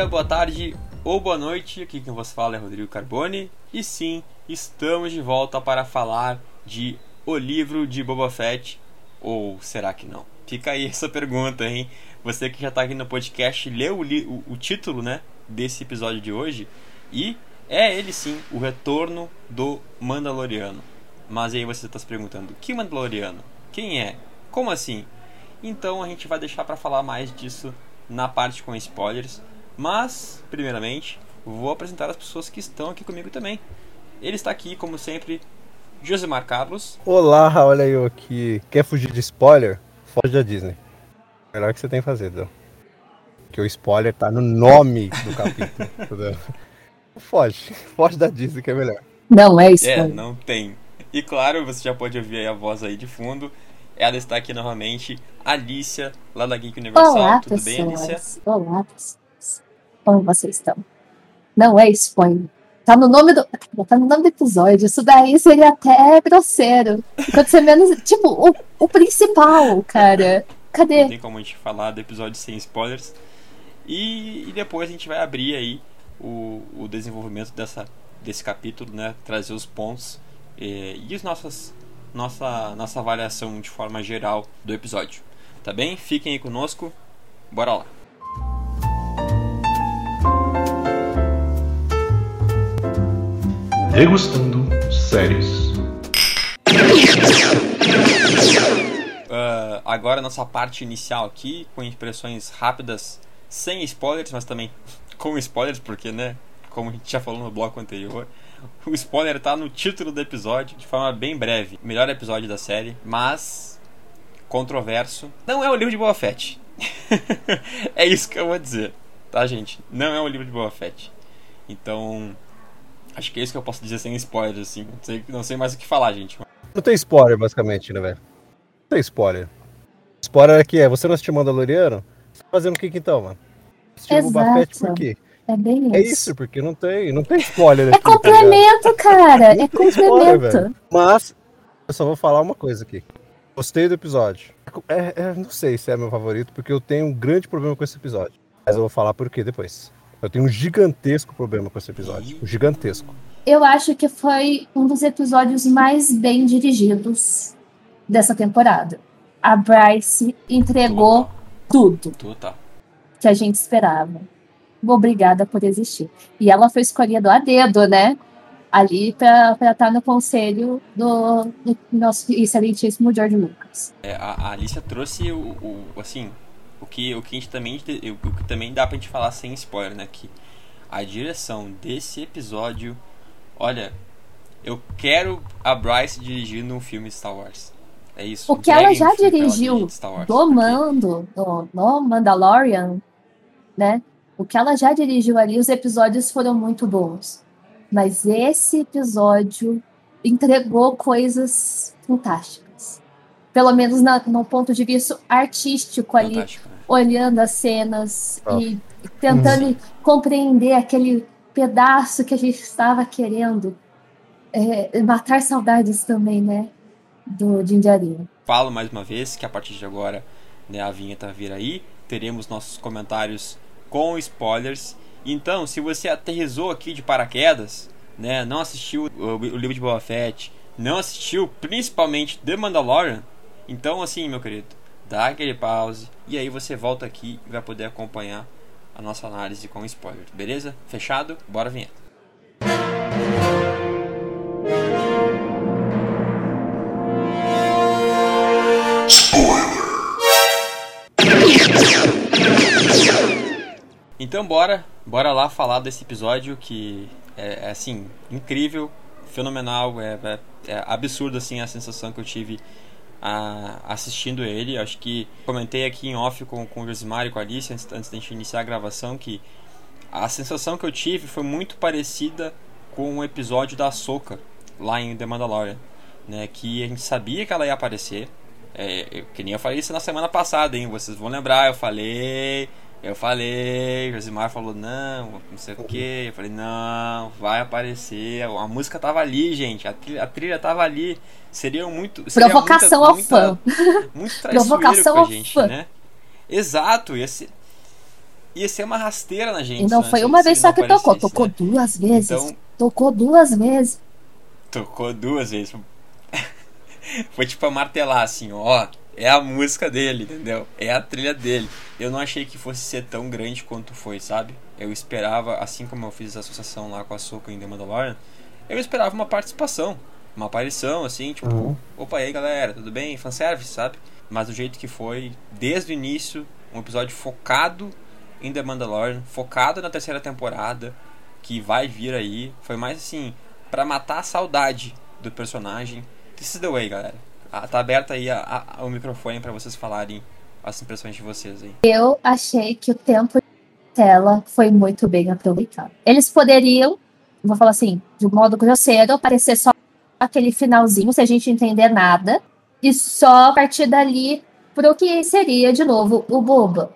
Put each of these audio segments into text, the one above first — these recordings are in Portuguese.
dia, boa tarde ou boa noite. Aqui quem vos fala é Rodrigo Carboni. E sim, estamos de volta para falar de O Livro de Boba Fett. Ou será que não? Fica aí essa pergunta, hein? Você que já está aqui no podcast leu o, o, o título né, desse episódio de hoje. E é ele sim, o retorno do Mandaloriano. Mas aí você está se perguntando: que Mandaloriano? Quem é? Como assim? Então a gente vai deixar para falar mais disso na parte com spoilers. Mas, primeiramente, vou apresentar as pessoas que estão aqui comigo também. Ele está aqui, como sempre, Josemar Carlos. Olá, olha eu aqui. Quer fugir de spoiler? Foge da Disney. Melhor que você tem que fazer, Dão. Porque o spoiler tá no nome do capítulo. Foge. Foge da Disney que é melhor. Não é isso. É, não tem. E claro, você já pode ouvir a voz aí de fundo. Ela está aqui novamente, Alicia, lá da Geek Universal. Olá, Tudo pessoas. bem, Alicia? Olá, pessoas. Como vocês estão? Não é spoiler. Tá no nome do. Tá no nome do episódio. Isso daí seria até grosseiro. Quando você menos. Tipo, o, o principal, cara. Cadê? Não tem como a gente falar do episódio sem spoilers. E, e depois a gente vai abrir aí o, o desenvolvimento dessa, desse capítulo, né? Trazer os pontos e, e as nossas, nossa, nossa avaliação de forma geral do episódio. Tá bem? Fiquem aí conosco. Bora lá. Degustando séries. Uh, agora nossa parte inicial aqui, com impressões rápidas, sem spoilers, mas também com spoilers, porque, né, como a gente já falou no bloco anterior, o spoiler tá no título do episódio, de forma bem breve. Melhor episódio da série, mas controverso. Não é o livro de Boa Fett. é isso que eu vou dizer, tá, gente? Não é o livro de Boa Fett. Então, acho que é isso que eu posso dizer sem spoilers, assim. Não sei, não sei mais o que falar, gente. Não tem spoiler, basicamente, né, velho? Não tem spoiler. Spoiler aqui é, você não assistiu Mandaloriano? Você tá fazendo o que, então, mano? Assistiu Boba Fett por quê? É bem isso. É isso, porque não tem, não tem spoiler É aqui, tá complemento, cara. É Não spoiler, complemento. velho. Mas, eu só vou falar uma coisa aqui. Gostei do episódio. É, é, não sei se é meu favorito, porque eu tenho um grande problema com esse episódio. Mas eu vou falar por quê depois. Eu tenho um gigantesco problema com esse episódio. Um gigantesco. Eu acho que foi um dos episódios mais bem dirigidos dessa temporada. A Bryce entregou tudo Total. que a gente esperava. Obrigada por existir. E ela foi escolhida a dedo, né? Ali para estar no conselho do, do nosso excelentíssimo George Lucas. É, a, a Alicia trouxe o, o- assim, o que, o que a gente também, o, que também dá pra gente falar sem spoiler, né? Que a direção desse episódio, olha, eu quero a Bryce dirigindo um filme Star Wars. É isso. O que ela já ela dirigiu Wars, do Mando, do, no Mandalorian, né? O que ela já dirigiu ali, os episódios foram muito bons. Mas esse episódio entregou coisas fantásticas. Pelo menos na- no ponto de vista artístico ali, Fantástico, né? olhando as cenas Ah. e tentando compreender aquele pedaço que a gente estava querendo. É, matar saudades também, né? Do Jinjarinho. Falo mais uma vez que a partir de agora, né, a vinheta vir aí, teremos nossos comentários com spoilers. Então, se você aterrizou aqui de paraquedas, né, não assistiu o, o livro de Boba Fett, não assistiu principalmente The Mandalorian, então assim, meu querido, dá aquele pause e aí você volta aqui e vai poder acompanhar a nossa análise com spoilers, beleza? Fechado? Bora vinheta. Então bora, bora lá falar desse episódio que é, é, assim, incrível, fenomenal, é, é, é absurdo assim a sensação que eu tive ah, assistindo ele. Acho que comentei aqui em off com, com o Josimar e com a Alice antes, antes da gente iniciar a gravação que a sensação que eu tive foi muito parecida com o episódio da Soca lá em The Mandalorian, né? Que a gente sabia que ela ia aparecer. É, eu, que nem eu falei isso na semana passada, hein? Vocês vão lembrar, eu falei, eu falei, Josimar falou não, não sei o que, eu falei não, vai aparecer, a música tava ali, gente, a trilha, a trilha tava ali, seria muito, seria Provocação muita, ao fã. Muito Provocação com a ao gente, fã. né? Exato, ia ser, ia ser uma rasteira na gente. E não né, foi uma vez só que tocou, aparecesse, tocou né? duas vezes. Então- Tocou duas vezes. Tocou duas vezes. Foi tipo a martelar assim, ó. É a música dele, entendeu? É a trilha dele. Eu não achei que fosse ser tão grande quanto foi, sabe? Eu esperava, assim como eu fiz essa associação lá com a Soca em The Mandalorian, eu esperava uma participação, uma aparição, assim, tipo, Uhum. opa, e aí galera, tudo bem? Fanservice, sabe? Mas do jeito que foi, desde o início, um episódio focado em The Mandalorian, focado na terceira temporada, que vai vir aí, foi mais assim, pra matar a saudade do personagem. This is the way, galera. Ah, Tá aberto aí a- a- o microfone pra vocês falarem as impressões de vocês aí. Eu achei que o tempo de tela foi muito bem aproveitado. Eles poderiam, vou falar assim, de um modo grosseiro, aparecer só aquele finalzinho, sem a gente entender nada, e só partir dali pro que seria, de novo, o Boba.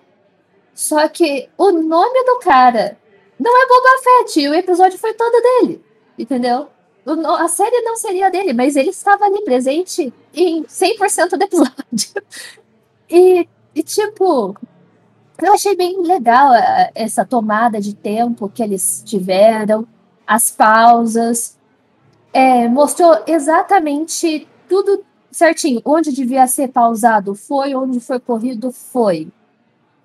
Só que o nome do cara não é Boba Fett, e o episódio foi todo dele, entendeu? A série não seria dele, mas ele estava ali presente em 100% do episódio. E, e tipo, eu achei bem legal eh, essa tomada de tempo que eles tiveram, as pausas. É, mostrou exatamente tudo certinho. Onde devia ser pausado foi, onde foi corrido foi.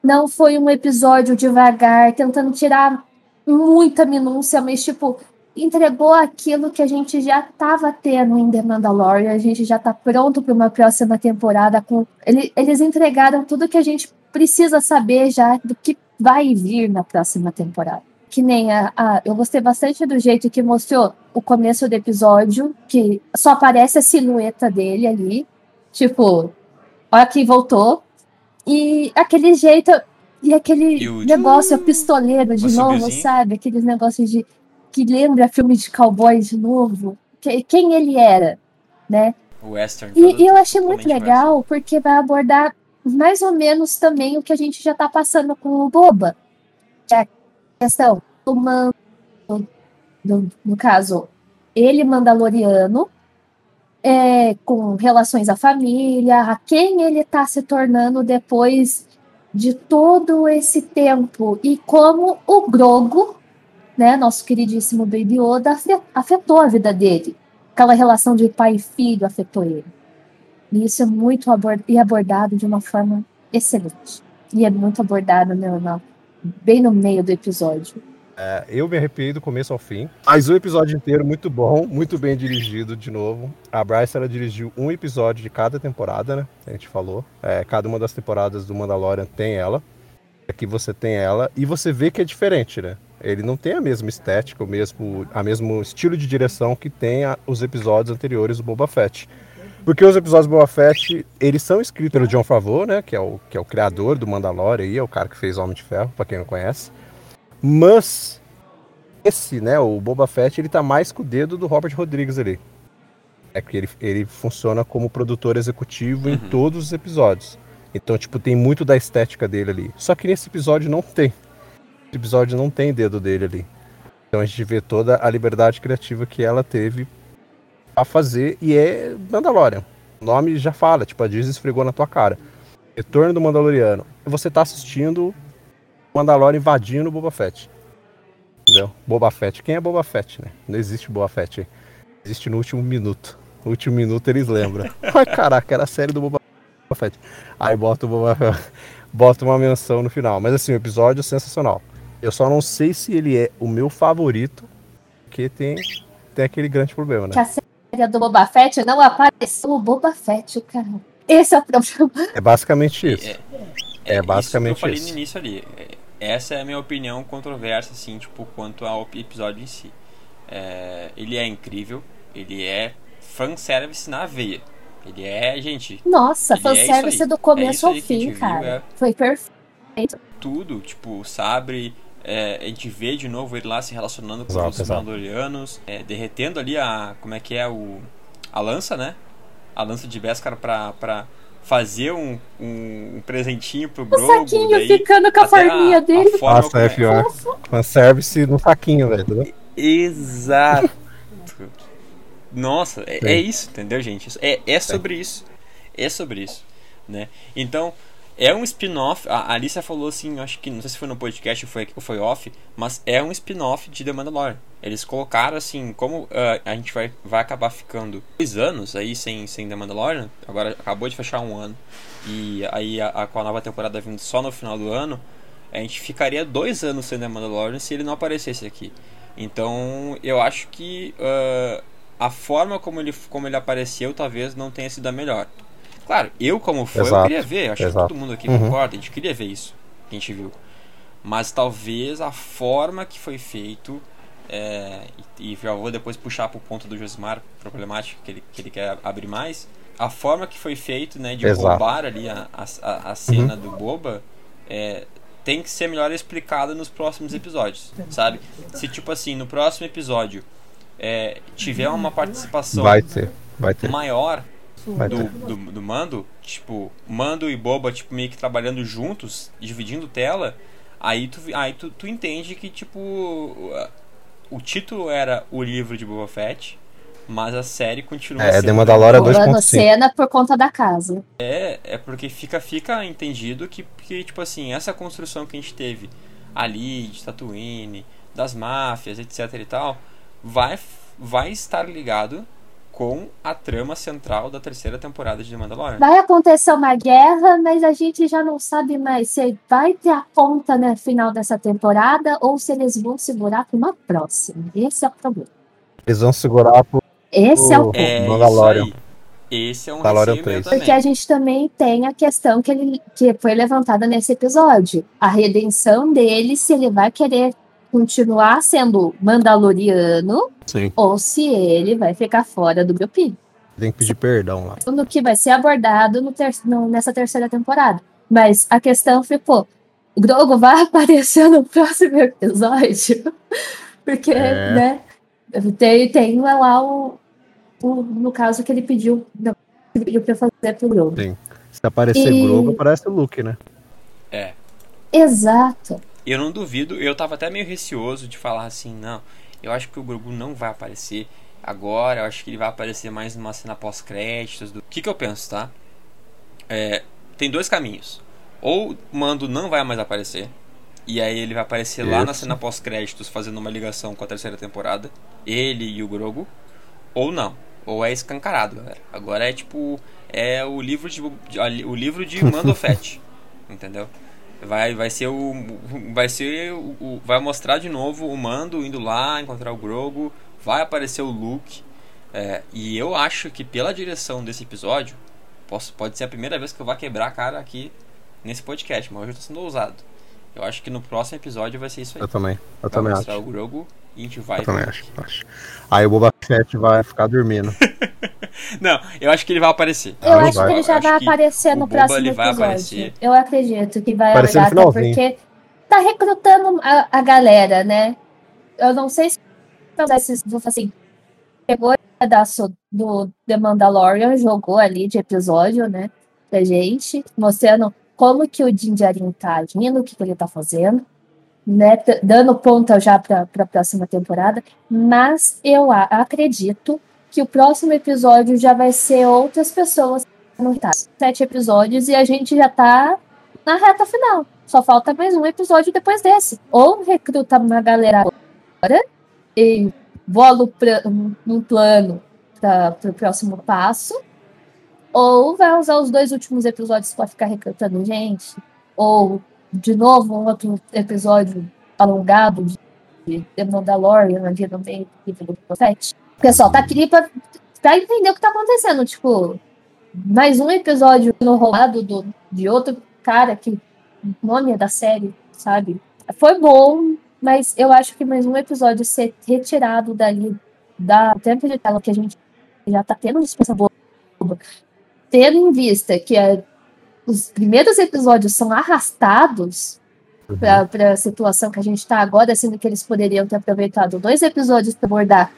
Não foi um episódio devagar, tentando tirar muita minúcia, mas tipo, entregou aquilo que a gente já estava tendo em The Mandalorian, a gente já está pronto para uma próxima temporada. Com ele- eles entregaram tudo que a gente precisa saber já do que vai vir na próxima temporada. Que nem a, a- eu gostei bastante do jeito que mostrou o começo do episódio, que só aparece a silhueta dele ali, tipo, olha que voltou. E aquele jeito e aquele E o- negócio pistoleiro de novo, sabe? Aqueles negócios de que lembra filme de cowboy de novo. Que- quem ele era, né? O Western. E, e eu achei muito legal porque vai abordar mais ou menos também o que a gente já tá passando com o Boba. Que é a questão do mando, do- no caso, ele mandaloriano, é, com relações à família, a quem ele tá se tornando depois de todo esse tempo e como o Grogo, né, nosso queridíssimo Baby afe- afetou a vida dele. Aquela relação de pai e filho afetou ele. E isso é muito abor- e abordado de uma forma excelente. E é muito abordado né, na- bem no meio do episódio. É, eu me arrepiei do começo ao fim. Mas o episódio inteiro muito bom, muito bem dirigido de novo. A Bryce ela dirigiu um episódio de cada temporada, né? A gente falou. É, cada uma das temporadas do Mandalorian tem ela. Aqui você tem ela e você vê que é diferente, né? Ele não tem a mesma estética, o mesmo, a mesmo estilo de direção que tem a- os episódios anteriores do Boba Fett. Porque os episódios do Boba Fett, eles são escritos pelo John Favreau, né? Que é o, que é o criador do Mandalorian aí, é o cara que fez Homem de Ferro, pra quem não conhece. Mas esse, né, o Boba Fett, ele tá mais com o dedo do Robert Rodrigues ali. É porque ele, ele funciona como produtor executivo em Uhum. todos os episódios. Então, tipo, tem muito da estética dele ali. Só que nesse episódio não tem. Episódio não tem dedo dele ali. Então a gente vê toda a liberdade criativa que ela teve a fazer e é Mandalorian. O nome já fala, tipo, a Disney esfregou na tua cara. Retorno do Mandaloriano. Você tá assistindo Mandalorian invadindo o Boba Fett. Entendeu? Boba Fett. Quem é Boba Fett, né? Não existe Boba Fett. Existe no último minuto. No último minuto eles lembram. Ai, caraca, era a série do Boba Fett. Aí bota, o Boba... bota uma menção no final. Mas assim, o episódio é sensacional. Eu só não sei se ele é o meu favorito, porque tem, tem aquele grande problema, né? Que a série do Boba Fett não apareceu o Boba Fett, cara. Esse é o problema. É basicamente isso. É, É isso basicamente que eu falei isso. no início ali. É, Essa é a minha opinião controversa, assim, tipo, quanto ao episódio em si. É, ele é incrível, ele é fanservice na veia. Ele é, gente, Nossa, é isso fanservice aí. do É começo isso ao fim, cara. é. Foi perfeito. tudo, tipo, o Sabre, é, a gente vê de novo ele lá se relacionando com Exato, os. Mandalorianos, é, derretendo ali a, como é que é, o, a lança, né? A lança de Beskar pra, pra fazer um, um, um presentinho pro O Grogu. saquinho daí, ficando com a até forminha dele. forma Nossa, é como pior. Fanservice no saquinho, velho. Exato. Nossa, é, é isso, entendeu, gente? É, é sobre isso. É sobre isso, né? Então, é um spin-off. A Alicia falou assim, acho que não sei se foi no podcast ou foi, ou foi off, mas é um spin-off de The Mandalorian. Eles colocaram assim, como uh, a gente vai, vai acabar ficando dois anos aí sem, sem The Mandalorian, agora acabou de fechar um ano, e aí a, a, com a nova temporada vindo só no final do ano, a gente ficaria dois anos sem The Mandalorian se ele não aparecesse aqui. Então eu acho que uh, a forma como ele, como ele apareceu talvez não tenha sido a melhor. Claro, eu como fã, eu queria ver, acho Exato. que todo mundo aqui uhum. concorda, a gente queria ver isso que a gente viu. Mas talvez a forma que foi feito, é, e, e, já vou depois puxar para o ponto do Josimar, problemático que ele, que ele quer abrir mais, a forma que foi feito, né, de Exato. roubar ali a, a, a cena uhum. do Boba, é, tem que ser melhor explicada nos próximos episódios, sabe? Se tipo assim, no próximo episódio é, tiver uma participação vai ter, vai ter. maior do, do, do, Mando, tipo, Mando e Boba, tipo, meio que trabalhando juntos, dividindo tela, aí tu, aí tu, tu entende que, tipo, o título era o livro de Boba Fett, mas a série continua é, sendo... É, The Mandalorian 2.5. cena por conta da casa. É, é porque fica, fica entendido que, que, tipo assim, essa construção que a gente teve ali, de Tatooine, das máfias, etc e tal, vai, vai estar ligado com a trama central da terceira temporada de The Mandalorian. Vai acontecer uma guerra, mas a gente já não sabe mais se vai ter a ponta no final dessa temporada ou se eles vão segurar para uma próxima. Esse é o problema. Eles vão segurar pro, Esse é o é, Mandalorian. Esse é um 3. Porque a gente também tem a questão que, ele, que foi levantada nesse episódio. A redenção dele, se ele vai querer continuar sendo mandaloriano Sim. ou se ele vai ficar fora do grupinho. Tem que pedir perdão lá. No que vai ser abordado no ter no, nessa terceira temporada. Mas a questão ficou: o Grogo vai aparecer no próximo episódio? Porque, é. né? Tem, tem lá o, o. No caso que ele pediu, que pediu pra fazer pro Grogo. Sim. Se aparecer e... Grogo, aparece o Luke, né? É. Exato. Eu não duvido, eu tava até meio receoso de falar assim, não, eu acho que o Grogu não vai aparecer agora, eu acho que ele vai aparecer mais numa cena pós-créditos. Do... O que, que eu penso, tá? É, tem dois caminhos. Ou o Mando não vai mais aparecer, e aí ele vai aparecer Isso. lá na cena pós-créditos fazendo uma ligação com a terceira temporada, ele e o Grogu, ou não. Ou é escancarado, galera. Agora é tipo. É o livro de. O livro de Mando Fett. entendeu? Vai, vai ser o. Vai ser o. Vai mostrar de novo o Mando indo lá encontrar o Grogu. Vai aparecer o Luke. É, e eu acho que pela direção desse episódio, posso, pode ser a primeira vez que eu vou quebrar a cara aqui nesse podcast, mas hoje eu tô sendo ousado. Eu acho que no próximo episódio vai ser isso aí. Eu também. Eu vai também acho. o Grogu e a gente vai. Eu também acho, acho. Aí o Boba Fett vai ficar dormindo. Não, eu acho que ele vai aparecer. Eu acho vai. que ele já vai aparecer no próximo episódio. Eu acredito que vai aparecer até porque tá recrutando a, a galera, né? Eu não sei se vou assim, pegou o pedaço do The Mandalorian, jogou ali de episódio, né? Pra gente, mostrando como que o Din Djarin tá agindo, o que, que ele tá fazendo, né? Dando ponta já pra, pra próxima temporada. Mas eu acredito que o próximo episódio já vai ser outras pessoas no Sete episódios e a gente já tá na reta final. Só falta mais um episódio depois desse. Ou recruta uma galera agora e volo pra, num plano para o próximo passo. Ou vai usar os dois últimos episódios para ficar recrutando gente. Ou, de novo, um outro episódio alongado de The Mandalorian ali no meio do Profete pessoal tá aqui pra, pra entender o que tá acontecendo. Tipo, mais um episódio no rolado do, de outro cara que o nome é da série, sabe? Foi bom, mas eu acho que mais um episódio ser retirado dali da tempo de tela que a gente já tá tendo discussão boa, tendo em vista que é, os primeiros episódios são arrastados uhum. para a situação que a gente está agora, sendo que eles poderiam ter aproveitado dois episódios para abordar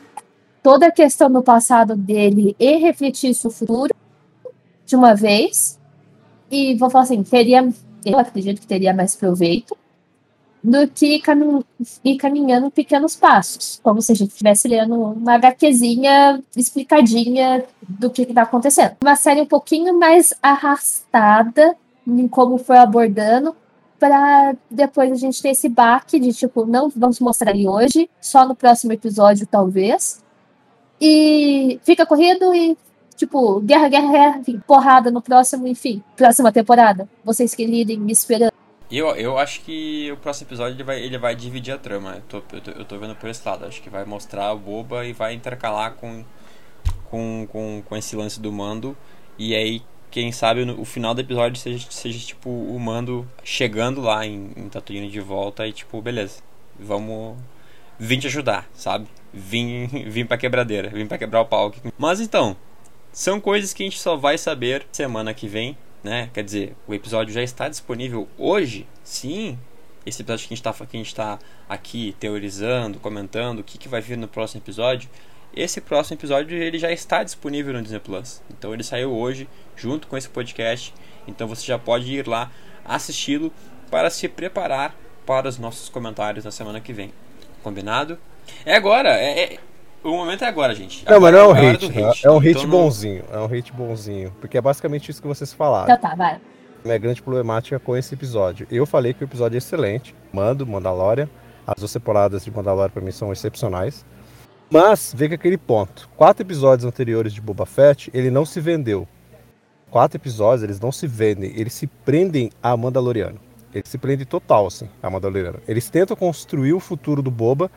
toda a questão do passado dele e refletir isso futuro de uma vez. E vou falar assim, teria, eu acredito que teria mais proveito do que camin ir caminhando pequenos passos, como se a gente estivesse lendo uma HQzinha explicadinha do que está acontecendo. Uma série um pouquinho mais arrastada em como foi abordando, para depois a gente ter esse baque de tipo, não vamos mostrar ele hoje, só no próximo episódio, talvez. E fica corrido e, tipo, guerra, guerra, guerra, enfim, porrada no próximo, enfim, próxima temporada. Vocês que lidem me esperando. Eu, eu acho que o próximo episódio ele vai, ele vai dividir a trama. Eu tô, eu, tô, eu tô vendo por esse lado. Acho que vai mostrar o Boba e vai intercalar com, com, com, com esse lance do mando. E aí quem sabe o final do episódio seja, seja tipo o Mando chegando lá em, em Tatooine de volta e tipo, beleza, vamos vim te ajudar, sabe? Vim, vim pra quebradeira, vim pra quebrar o pau. Aqui. Mas então, são coisas que a gente só vai saber semana que vem, né? Quer dizer, o episódio já está disponível hoje, sim. Esse episódio que a gente está tá aqui teorizando, comentando o que, que vai vir no próximo episódio esse próximo episódio ele já está disponível no Disney Plus. Então ele saiu hoje junto com esse podcast. Então você já pode ir lá assisti-lo para se preparar para os nossos comentários na semana que vem. Combinado? É agora, é, é... o momento é agora, gente. Não, agora, mas não é um hora hate, do é, é um hate Então não- bonzinho, é um hate bonzinho, porque é basicamente isso que vocês falaram. Então tá, vai. minha grande problemática com esse episódio. Eu falei que o episódio é excelente. Mando, Mandalorian. As duas temporadas de Mandalorian pra mim são excepcionais. Mas, vê que aquele ponto. Quatro episódios anteriores de Boba Fett, ele não se vendeu. Quatro episódios, eles não se vendem. Eles se prendem a Mandaloriano. Eles se prendem total, assim, a Mandaloriano. Eles tentam construir o futuro do Boba,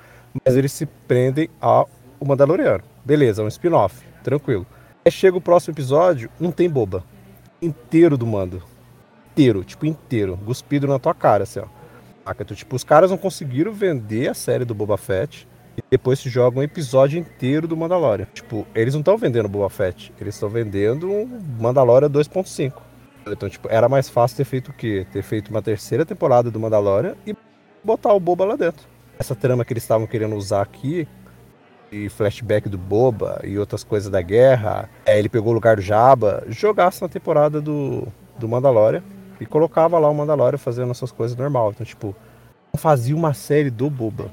mas eles se prendem ao Mandaloriano. Beleza, é um spin-off. Tranquilo. Aí chega o próximo episódio, não tem Boba. Inteiro do mando inteiro, tipo, inteiro, cuspido na tua cara, assim, ó. Então, tipo, os caras não conseguiram vender a série do Boba Fett e depois se jogam um episódio inteiro do Mandalorian. Tipo, eles não estão vendendo Boba Fett, eles estão vendendo um Mandalorian 2.5. Então, tipo, era mais fácil ter feito o quê? Ter feito uma terceira temporada do Mandalorian e botar o Boba lá dentro. Essa trama que eles estavam querendo usar aqui, e flashback do Boba e outras coisas da guerra, é, ele pegou o lugar do Jabba, jogasse na temporada do, do Mandalorian e colocava lá o Mandalorian fazendo essas coisas normal. Então, tipo, não fazia uma série do Boba.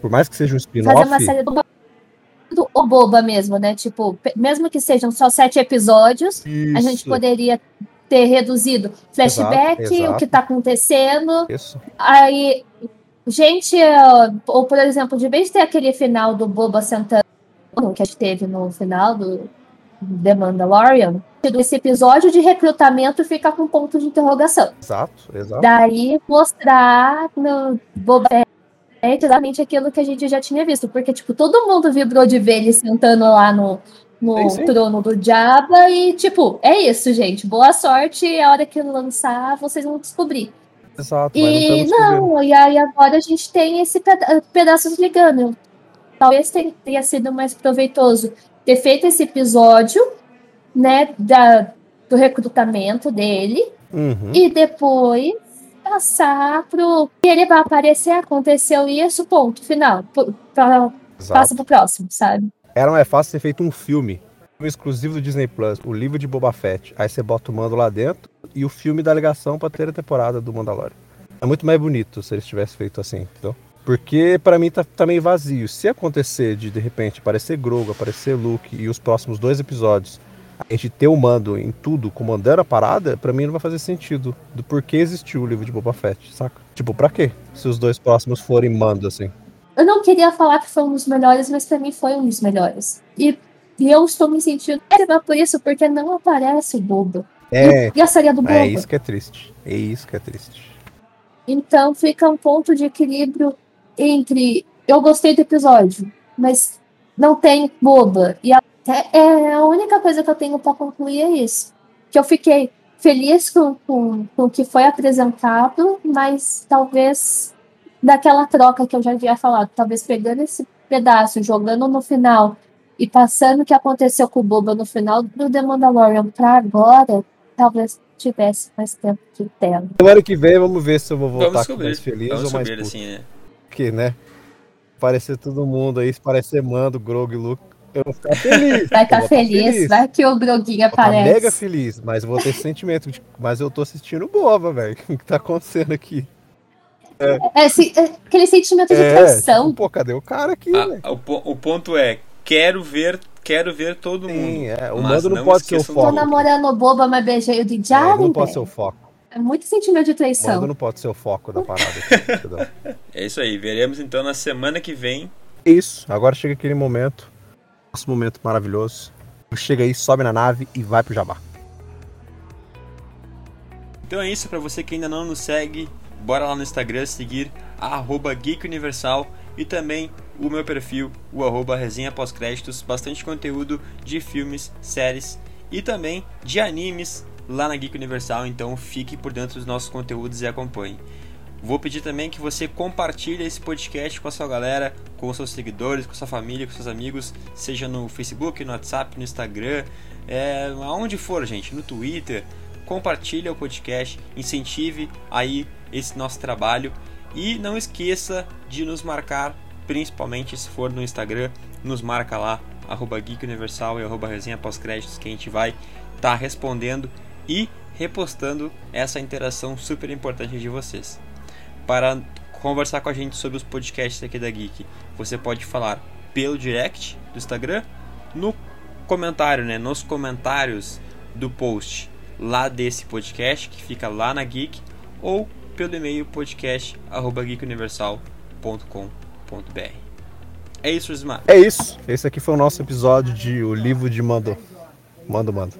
Por mais que seja um Fazer uma spin-off, série do, do o boba mesmo, né? Tipo, mesmo que sejam só sete episódios, a gente isso, poderia ter reduzido flashback, Exato, o exato. que tá acontecendo. isso. Aí, gente, eh, ou por exemplo, de vez de ter aquele final do Boba sentando, que a gente teve no final do The Mandalorian, esse episódio de recrutamento fica com ponto de interrogação. Exato, exato. Daí mostrar no Boba Fett exatamente aquilo que a gente já tinha visto. Porque, tipo, todo mundo vibrou de ver ele sentando lá no, no Sim, sim. trono do Jabba e, tipo, é isso, gente. Boa sorte. A hora que lançar, vocês vão descobrir. Exato, E não e aí agora a gente tem esse peda pedaços ligando. Talvez ten- tenha sido mais proveitoso ter feito esse episódio, né, da, do recrutamento dele, Uhum. e depois passar pro que ele vai aparecer, aconteceu isso, ponto, final. Pra- passa pro próximo, sabe? Era mais fácil ter feito um filme. Exclusivo do Disney Plus, o livro de Boba Fett. Aí você bota o mando lá dentro e o filme da ligação pra ter a temporada do Mandalorian. É muito mais bonito se eles tivessem feito assim, entendeu? Porque pra mim tá, tá meio vazio. Se acontecer de de repente aparecer Grogu, aparecer Luke e os próximos dois episódios a gente ter o mando em tudo, comandando a parada, pra mim não vai fazer sentido do porquê existiu o livro de Boba Fett, saca? Tipo, pra quê? Se os dois próximos forem mando assim. Eu não queria falar que foi um dos melhores, mas pra mim foi um dos melhores. E, e eu estou me sentindo péssima por isso, porque não aparece o Boba. É, E a série do Boba? é isso que é triste. É isso que é triste. Então fica um ponto de equilíbrio entre eu gostei do episódio, mas não tem boba. E a- é, é a única coisa que eu tenho para concluir é isso. Que eu fiquei feliz com, com, com o que foi apresentado, mas talvez daquela troca que eu já havia falado, talvez pegando esse pedaço, jogando no final e passando o que aconteceu com o Boba no final do The Mandalorian para agora, talvez tivesse mais tempo de tela. Semana que vem vamos ver se eu vou voltar aqui descobrir. mais feliz Vamos ou mais descobrir, puto. assim, né? Porque, né? Parecer todo mundo aí, se parecer Mando, Grogu e Luke, eu vou ficar feliz. Vai estar vou feliz, vai que o Groguinho Vou tá aparece. mega feliz, mas vou ter esse sentimento de, mas eu tô assistindo boba, velho. O que tá acontecendo aqui? É, esse- é aquele sentimento de É, traição. tipo, pô, cadê o cara aqui, Ah, o, o ponto é, quero ver quero ver todo mundo. Sim, é. O mando não, pode ser o esqueçam Tô foco. do- namorando boba, mas beijei o de É, ele Jaren, não pode ser o foco. É muito sentimento de O traição. mando não pode ser o foco da parada. É isso aí, veremos então na semana que vem. Isso, agora chega aquele momento. Nosso momento maravilhoso. Chega aí, sobe na nave e vai pro Jabá. Então é isso, pra você que ainda não nos segue, bora lá no Instagram seguir a arroba Geek Universal e também o meu perfil, o arroba resenha pós-créditos, bastante conteúdo de filmes, séries e também de animes lá na Geek Universal, então fique por dentro dos nossos conteúdos e acompanhe. Vou pedir também que você compartilhe esse podcast com a sua galera, com seus seguidores, com sua família, com seus amigos, seja no Facebook, no WhatsApp, no Instagram, é, aonde for, gente, no Twitter. Compartilhe o podcast, incentive aí esse nosso trabalho e não esqueça de nos marcar, principalmente se for no Instagram, nos marca lá, arroba e arroba resenha pós-créditos, que a gente vai estar respondendo e repostando essa interação super importante de vocês para conversar com a gente sobre os podcasts aqui da Geek. Você pode falar pelo direct do Instagram, no comentário, né, nos comentários do post lá desse podcast que fica lá na Geek ou pelo e-mail podcast@geekuniversal.com.br. É isso, Ismar. É isso. Esse aqui foi o nosso episódio de O Livro de Mando. Mando, mando.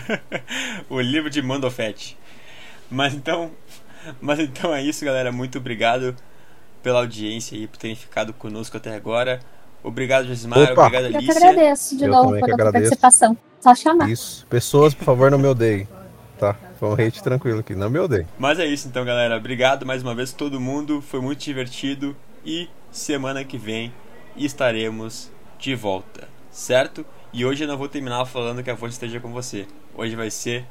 o livro de Mandofete. Mas então, mas então é isso, galera. Muito obrigado pela audiência e por terem ficado conosco até agora. Obrigado, Josimar. Opa. Obrigado, Eu que Alicia. agradeço de Eu novo pela participação. Só chamar. Isso. Pessoas, por favor, não me odeiem. Tá? Foi um hate tranquilo aqui. Não me odeiem. Mas é isso então, galera. Obrigado mais uma vez todo mundo. Foi muito divertido e semana que vem estaremos de volta, certo? E hoje eu não vou terminar falando que a força esteja com você. Hoje vai ser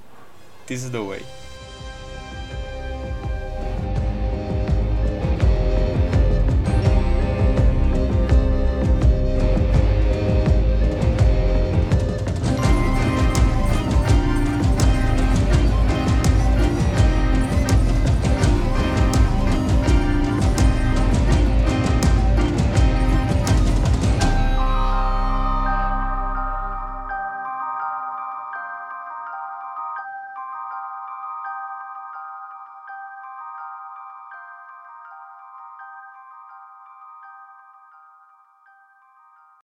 This is the way.